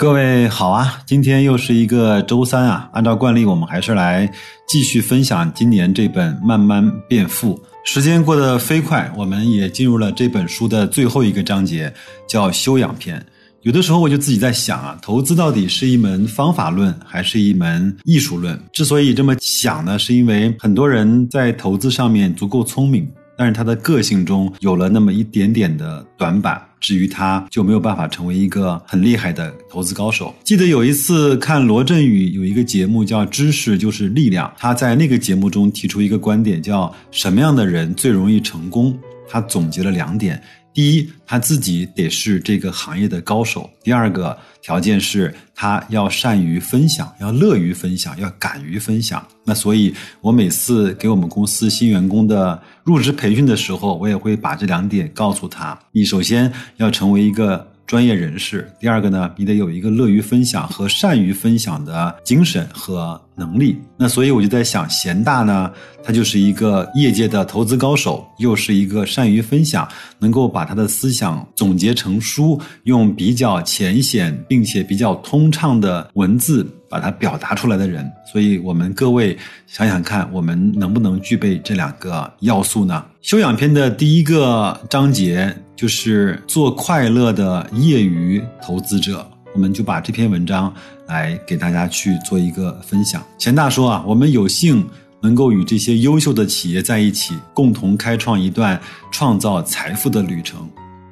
各位好啊，今天又是一个周三啊。按照惯例，我们还是来继续分享今年这本《慢慢变富》。时间过得飞快，我们也进入了这本书的最后一个章节，叫修养篇。有的时候我就自己在想啊，投资到底是一门方法论，还是一门艺术论？之所以这么想呢，是因为很多人在投资上面足够聪明，但是他的个性中有了那么一点点的短板。至于他就没有办法成为一个很厉害的投资高手。记得有一次看罗振宇有一个节目叫《知识就是力量》，他在那个节目中提出一个观点，叫什么样的人最容易成功？他总结了两点。第一，他自己得是这个行业的高手；第二个条件是他要善于分享，要乐于分享，要敢于分享。那所以，我每次给我们公司新员工的入职培训的时候，我也会把这两点告诉他：你首先要成为一个。专业人士，第二个呢，你得有一个乐于分享和善于分享的精神和能力。那所以我就在想，贤大呢，他就是一个业界的投资高手，又是一个善于分享，能够把他的思想总结成书，用比较浅显并且比较通畅的文字把它表达出来的人。所以我们各位想想看，我们能不能具备这两个要素呢？修养篇的第一个章节。就是做快乐的业余投资者，我们就把这篇文章来给大家去做一个分享。钱大说啊，我们有幸能够与这些优秀的企业在一起，共同开创一段创造财富的旅程。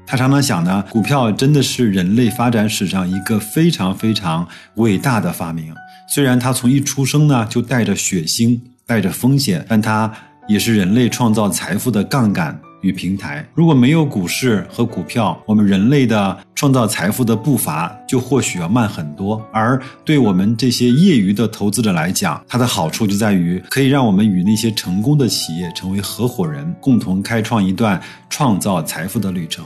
他常常想呢，股票真的是人类发展史上一个非常非常伟大的发明。虽然它从一出生呢就带着血腥、带着风险，但它也是人类创造财富的杠杆。与平台，如果没有股市和股票，我们人类的创造财富的步伐就或许要慢很多。而对我们这些业余的投资者来讲，它的好处就在于可以让我们与那些成功的企业成为合伙人，共同开创一段创造财富的旅程。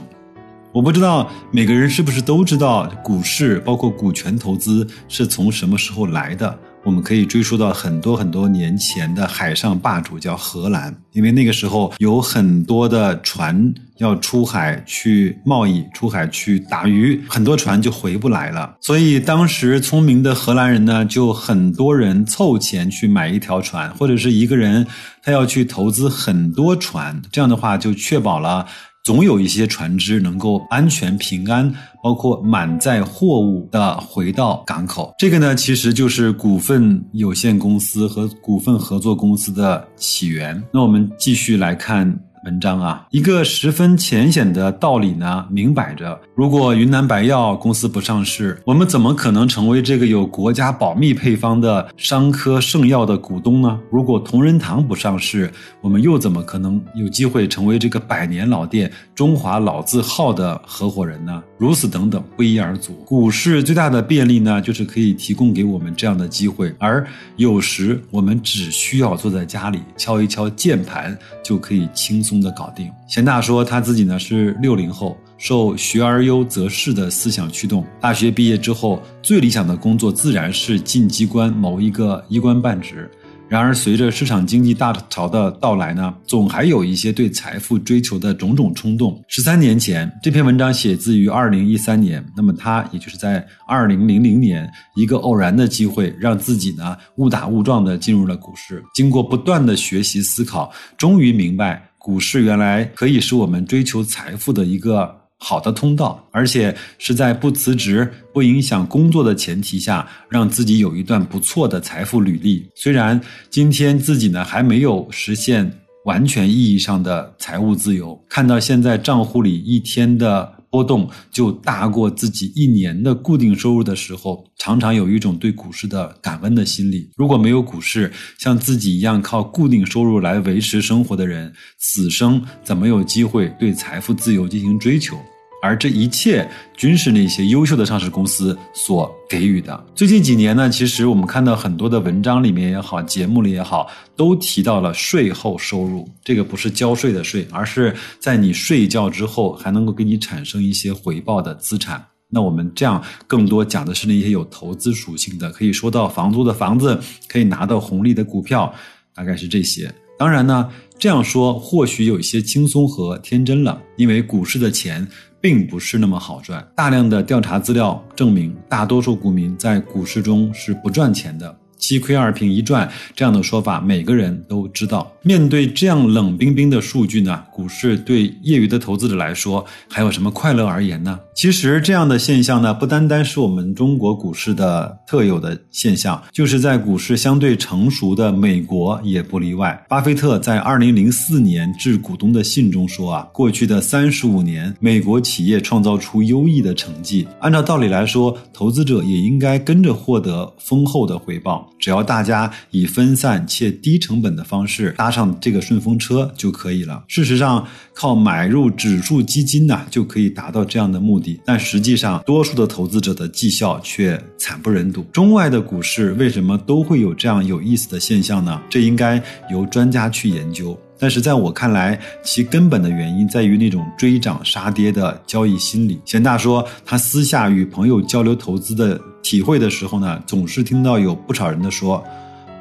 我不知道每个人是不是都知道股市，包括股权投资是从什么时候来的。我们可以追溯到很多很多年前的海上霸主叫荷兰，因为那个时候有很多的船要出海去贸易、出海去打鱼，很多船就回不来了。所以当时聪明的荷兰人呢，就很多人凑钱去买一条船，或者是一个人他要去投资很多船，这样的话就确保了。总有一些船只能够安全平安，包括满载货物的回到港口。这个呢，其实就是股份有限公司和股份合作公司的起源。那我们继续来看。文章啊，一个十分浅显的道理呢，明摆着：如果云南白药公司不上市，我们怎么可能成为这个有国家保密配方的商科圣药的股东呢？如果同仁堂不上市，我们又怎么可能有机会成为这个百年老店中华老字号的合伙人呢？如此等等，不一而足。股市最大的便利呢，就是可以提供给我们这样的机会，而有时我们只需要坐在家里敲一敲键盘，就可以轻松。的搞定。贤大说他自己呢是六零后，受学而优则仕的思想驱动。大学毕业之后，最理想的工作自然是进机关谋一个一官半职。然而，随着市场经济大潮的到来呢，总还有一些对财富追求的种种冲动。十三年前，这篇文章写自于二零一三年，那么他也就是在二零零零年，一个偶然的机会，让自己呢误打误撞的进入了股市。经过不断的学习思考，终于明白。股市原来可以是我们追求财富的一个好的通道，而且是在不辞职、不影响工作的前提下，让自己有一段不错的财富履历。虽然今天自己呢还没有实现完全意义上的财务自由，看到现在账户里一天的。波动就大过自己一年的固定收入的时候，常常有一种对股市的感恩的心理。如果没有股市，像自己一样靠固定收入来维持生活的人，此生怎么有机会对财富自由进行追求？而这一切均是那些优秀的上市公司所给予的。最近几年呢，其实我们看到很多的文章里面也好，节目里也好，都提到了税后收入。这个不是交税的税，而是在你睡觉之后还能够给你产生一些回报的资产。那我们这样更多讲的是那些有投资属性的，可以说到房租的房子，可以拿到红利的股票，大概是这些。当然呢，这样说或许有一些轻松和天真了，因为股市的钱。并不是那么好赚。大量的调查资料证明，大多数股民在股市中是不赚钱的。七亏二平一赚这样的说法，每个人都知道。面对这样冷冰冰的数据呢，股市对业余的投资者来说还有什么快乐而言呢？其实这样的现象呢，不单单是我们中国股市的特有的现象，就是在股市相对成熟的美国也不例外。巴菲特在二零零四年致股东的信中说啊，过去的三十五年，美国企业创造出优异的成绩，按照道理来说，投资者也应该跟着获得丰厚的回报。只要大家以分散且低成本的方式搭上这个顺风车就可以了。事实上，靠买入指数基金呢，就可以达到这样的目的。但实际上，多数的投资者的绩效却惨不忍睹。中外的股市为什么都会有这样有意思的现象呢？这应该由专家去研究。但是在我看来，其根本的原因在于那种追涨杀跌的交易心理。贤大说，他私下与朋友交流投资的体会的时候呢，总是听到有不少人的说：“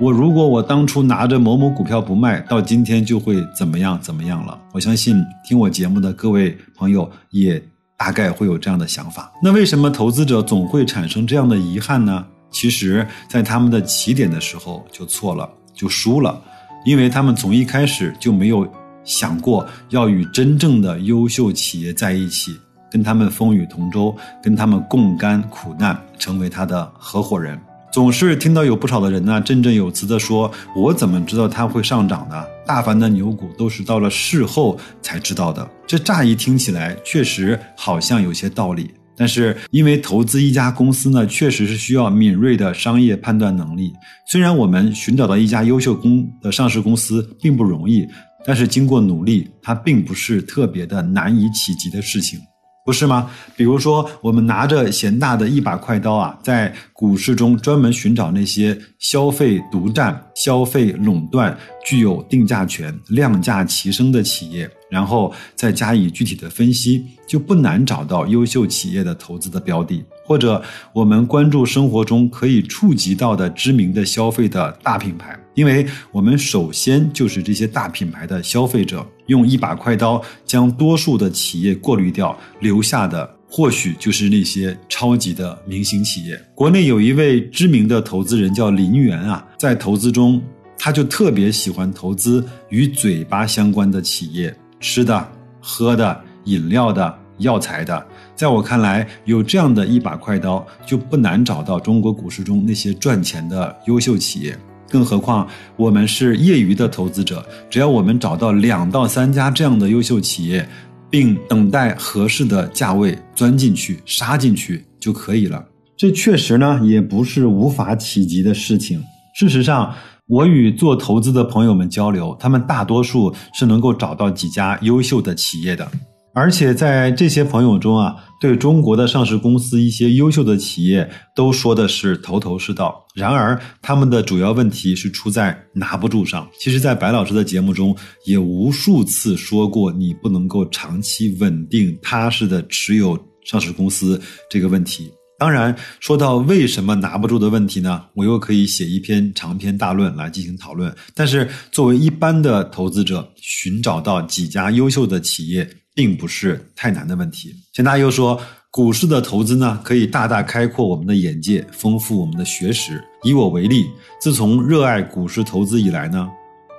我如果我当初拿着某某股票不卖，到今天就会怎么样怎么样了。”我相信听我节目的各位朋友也大概会有这样的想法。那为什么投资者总会产生这样的遗憾呢？其实，在他们的起点的时候就错了，就输了。因为他们从一开始就没有想过要与真正的优秀企业在一起，跟他们风雨同舟，跟他们共甘苦难，成为他的合伙人。总是听到有不少的人呢，振振有词地说：“我怎么知道它会上涨呢？大凡的牛股都是到了事后才知道的。”这乍一听起来，确实好像有些道理。但是，因为投资一家公司呢，确实是需要敏锐的商业判断能力。虽然我们寻找到一家优秀公的上市公司并不容易，但是经过努力，它并不是特别的难以企及的事情。不是吗？比如说，我们拿着贤大的一把快刀啊，在股市中专门寻找那些消费独占、消费垄断、具有定价权、量价齐升的企业，然后再加以具体的分析，就不难找到优秀企业的投资的标的。或者，我们关注生活中可以触及到的知名的消费的大品牌。因为我们首先就是这些大品牌的消费者，用一把快刀将多数的企业过滤掉，留下的或许就是那些超级的明星企业。国内有一位知名的投资人叫林源啊，在投资中，他就特别喜欢投资与嘴巴相关的企业，吃的、喝的、饮料的、药材的。在我看来，有这样的一把快刀，就不难找到中国股市中那些赚钱的优秀企业。更何况我们是业余的投资者，只要我们找到两到三家这样的优秀企业，并等待合适的价位钻进去、杀进去就可以了。这确实呢，也不是无法企及的事情。事实上，我与做投资的朋友们交流，他们大多数是能够找到几家优秀的企业的。而且在这些朋友中啊，对中国的上市公司一些优秀的企业都说的是头头是道。然而，他们的主要问题是出在拿不住上。其实，在白老师的节目中也无数次说过，你不能够长期稳定踏实的持有上市公司这个问题。当然，说到为什么拿不住的问题呢，我又可以写一篇长篇大论来进行讨论。但是，作为一般的投资者，寻找到几家优秀的企业。并不是太难的问题。钱大又说，股市的投资呢，可以大大开阔我们的眼界，丰富我们的学识。以我为例，自从热爱股市投资以来呢，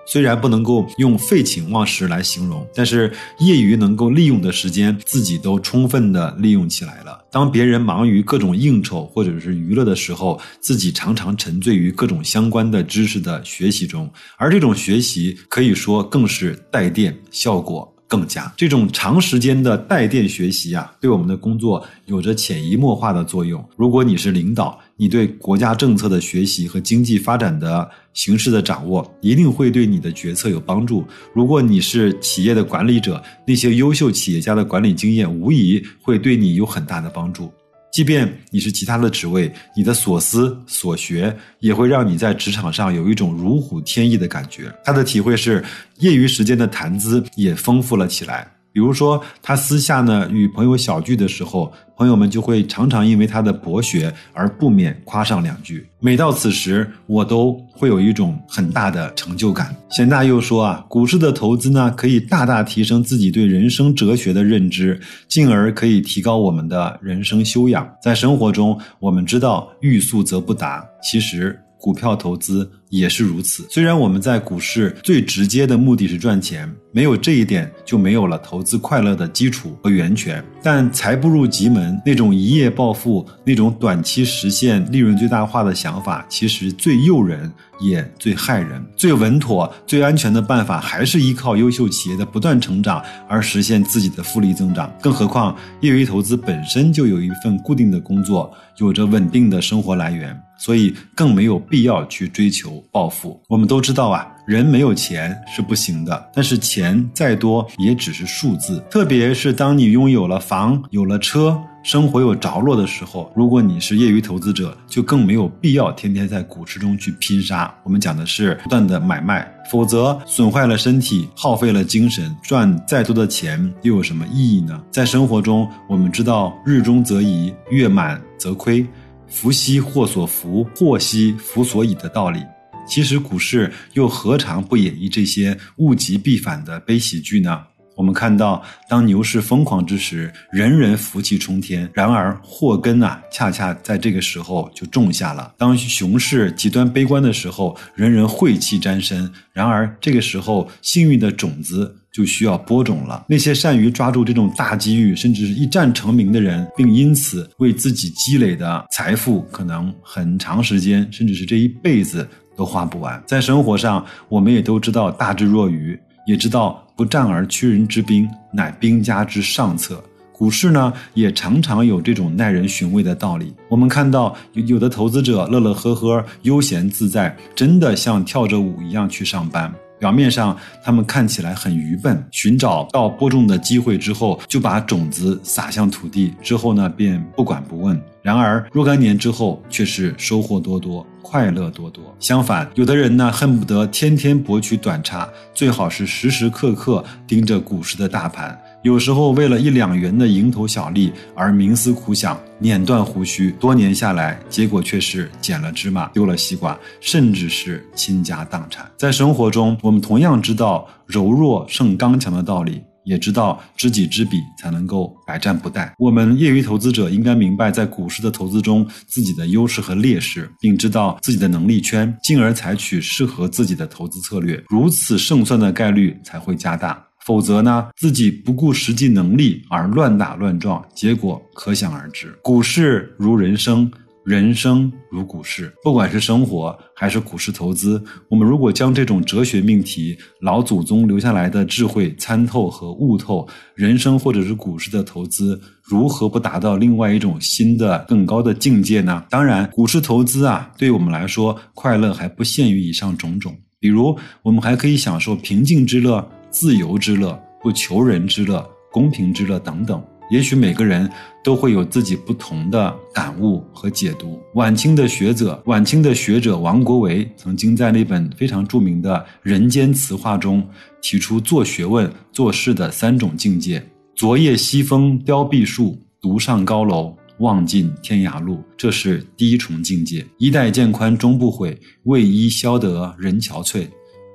虽然不能够用废寝忘食来形容，但是业余能够利用的时间，自己都充分的利用起来了。当别人忙于各种应酬或者是娱乐的时候，自己常常沉醉于各种相关的知识的学习中，而这种学习可以说更是带电效果。更佳这种长时间的带电学习啊，对我们的工作有着潜移默化的作用。如果你是领导，你对国家政策的学习和经济发展的形势的掌握，一定会对你的决策有帮助。如果你是企业的管理者，那些优秀企业家的管理经验，无疑会对你有很大的帮助。即便你是其他的职位，你的所思所学也会让你在职场上有一种如虎添翼的感觉。他的体会是，业余时间的谈资也丰富了起来。比如说，他私下呢与朋友小聚的时候，朋友们就会常常因为他的博学而不免夸上两句。每到此时，我都会有一种很大的成就感。贤大又说啊，股市的投资呢，可以大大提升自己对人生哲学的认知，进而可以提高我们的人生修养。在生活中，我们知道欲速则不达，其实。股票投资也是如此。虽然我们在股市最直接的目的是赚钱，没有这一点就没有了投资快乐的基础和源泉。但财不入急门，那种一夜暴富、那种短期实现利润最大化的想法，其实最诱人也最害人。最稳妥、最安全的办法，还是依靠优秀企业的不断成长而实现自己的复利增长。更何况，业余投资本身就有一份固定的工作，有着稳定的生活来源。所以更没有必要去追求暴富。我们都知道啊，人没有钱是不行的，但是钱再多也只是数字。特别是当你拥有了房、有了车，生活有着落的时候，如果你是业余投资者，就更没有必要天天在股市中去拼杀。我们讲的是不断的买卖，否则损坏了身体，耗费了精神，赚再多的钱又有什么意义呢？在生活中，我们知道日中则移，月满则亏。福兮祸所伏，祸兮福所倚的道理，其实股市又何尝不演绎这些物极必反的悲喜剧呢？我们看到，当牛市疯狂之时，人人福气冲天；然而祸根啊，恰恰在这个时候就种下了。当熊市极端悲观的时候，人人晦气沾身；然而这个时候，幸运的种子就需要播种了。那些善于抓住这种大机遇，甚至是一战成名的人，并因此为自己积累的财富，可能很长时间，甚至是这一辈子都花不完。在生活上，我们也都知道，大智若愚。也知道不战而屈人之兵，乃兵家之上策。股市呢，也常常有这种耐人寻味的道理。我们看到有有的投资者乐乐呵呵、悠闲自在，真的像跳着舞一样去上班。表面上他们看起来很愚笨，寻找到播种的机会之后，就把种子撒向土地，之后呢便不管不问。然而若干年之后，却是收获多多，快乐多多。相反，有的人呢恨不得天天博取短差，最好是时时刻刻盯着股市的大盘。有时候为了一两元的蝇头小利而冥思苦想、捻断胡须，多年下来，结果却是捡了芝麻丢了西瓜，甚至是倾家荡产。在生活中，我们同样知道柔弱胜刚强的道理，也知道知己知彼才能够百战不殆。我们业余投资者应该明白在股市的投资中自己的优势和劣势，并知道自己的能力圈，进而采取适合自己的投资策略，如此胜算的概率才会加大。否则呢，自己不顾实际能力而乱打乱撞，结果可想而知。股市如人生，人生如股市。不管是生活还是股市投资，我们如果将这种哲学命题、老祖宗留下来的智慧参透和悟透，人生或者是股市的投资，如何不达到另外一种新的、更高的境界呢？当然，股市投资啊，对我们来说，快乐还不限于以上种种。比如，我们还可以享受平静之乐。自由之乐、不求人之乐、公平之乐等等，也许每个人都会有自己不同的感悟和解读。晚清的学者，晚清的学者王国维曾经在那本非常著名的《人间词话》中提出做学问、做事的三种境界：昨夜西风凋碧树，独上高楼，望尽天涯路。这是第一重境界。衣带渐宽终不悔，为伊消得人憔悴。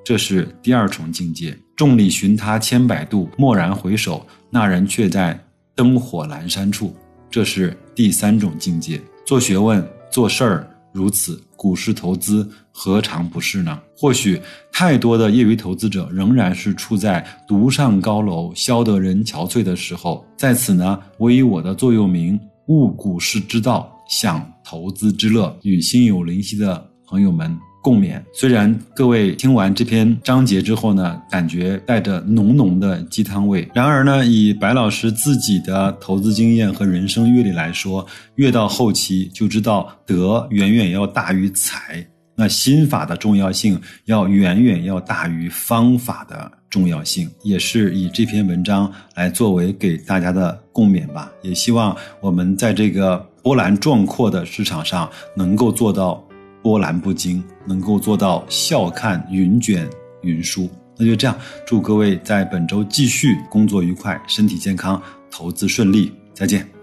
这是第二重境界。众里寻他千百度，蓦然回首，那人却在灯火阑珊处。这是第三种境界。做学问、做事儿如此，股市投资何尝不是呢？或许太多的业余投资者仍然是处在独上高楼、消得人憔悴的时候。在此呢，我以我的座右铭“悟股市之道，享投资之乐”，与心有灵犀的朋友们。共勉。虽然各位听完这篇章节之后呢，感觉带着浓浓的鸡汤味，然而呢，以白老师自己的投资经验和人生阅历来说，越到后期就知道德远远要大于财。那心法的重要性要远远要大于方法的重要性，也是以这篇文章来作为给大家的共勉吧。也希望我们在这个波澜壮阔的市场上能够做到波澜不惊，能够做到笑看云卷云舒。那就这样，祝各位在本周继续工作愉快，身体健康，投资顺利，再见。